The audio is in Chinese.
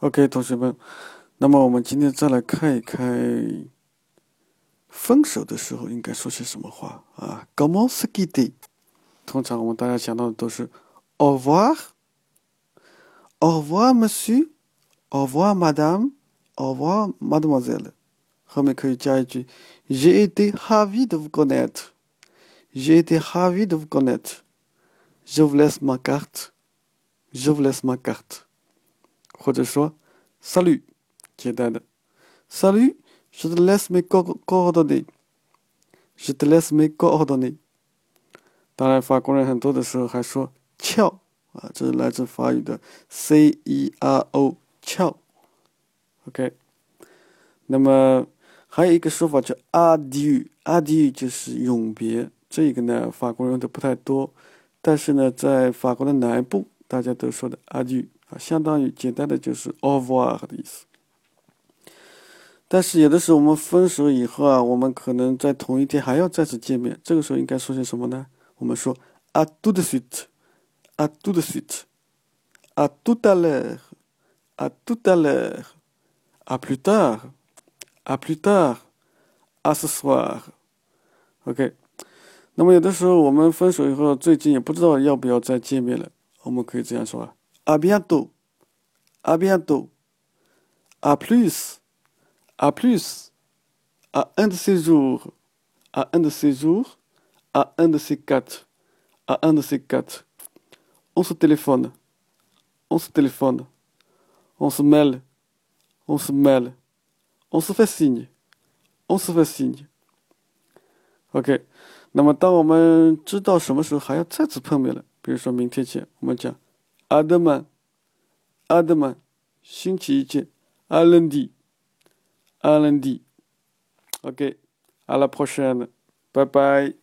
OK，同学们，那么我们今天再来看一看，分手的时候应该说些什么话啊？Comment se quitter？通常我们大家想到的都是 Au revoir，Au revoir monsieur，Au revoir madame，Au revoir mademoiselle，后面可以加一句 J'ai été ravi de vous connaître，J'ai été ravi de vous connaître，Je vous laisse ma carte，Je vous laisse ma carte。或者说 salute 简单的。salute should let me go golden should let me golden 当然法国人很多的时候还说翘啊这是来自法语的 cero 翘。Ok 那么还有一个说法叫 ardu ardu 就是永别这个呢法国人用的不太多。但是呢在法国的南部大家都说的 ardu 啊，相当于简单的就是 over 的意思。但是有的时候我们分手以后啊，我们可能在同一天还要再次见面，这个时候应该说些什么呢？我们说 à tout de suite，à tout de suite，à tout à l'heure，à tout à l'heure，à plus tard，à plus tard，à ce soir。OK。那么有的时候我们分手以后，最近也不知道要不要再见面了，我们可以这样说啊。À bientôt. À bientôt. À plus. À plus. À un de ces jours. À un de ces jours. À un de ces quatre. À un de ces quatre. On se téléphone. On se téléphone. On se mêle. On se mêle. On se fait signe. On se fait signe. OK，那么当我们知道什么时候还要再次碰面了，比如说明天见，我们讲 à demain. À demain. À lundi. À lundi. Ok. À la prochaine. Bye bye.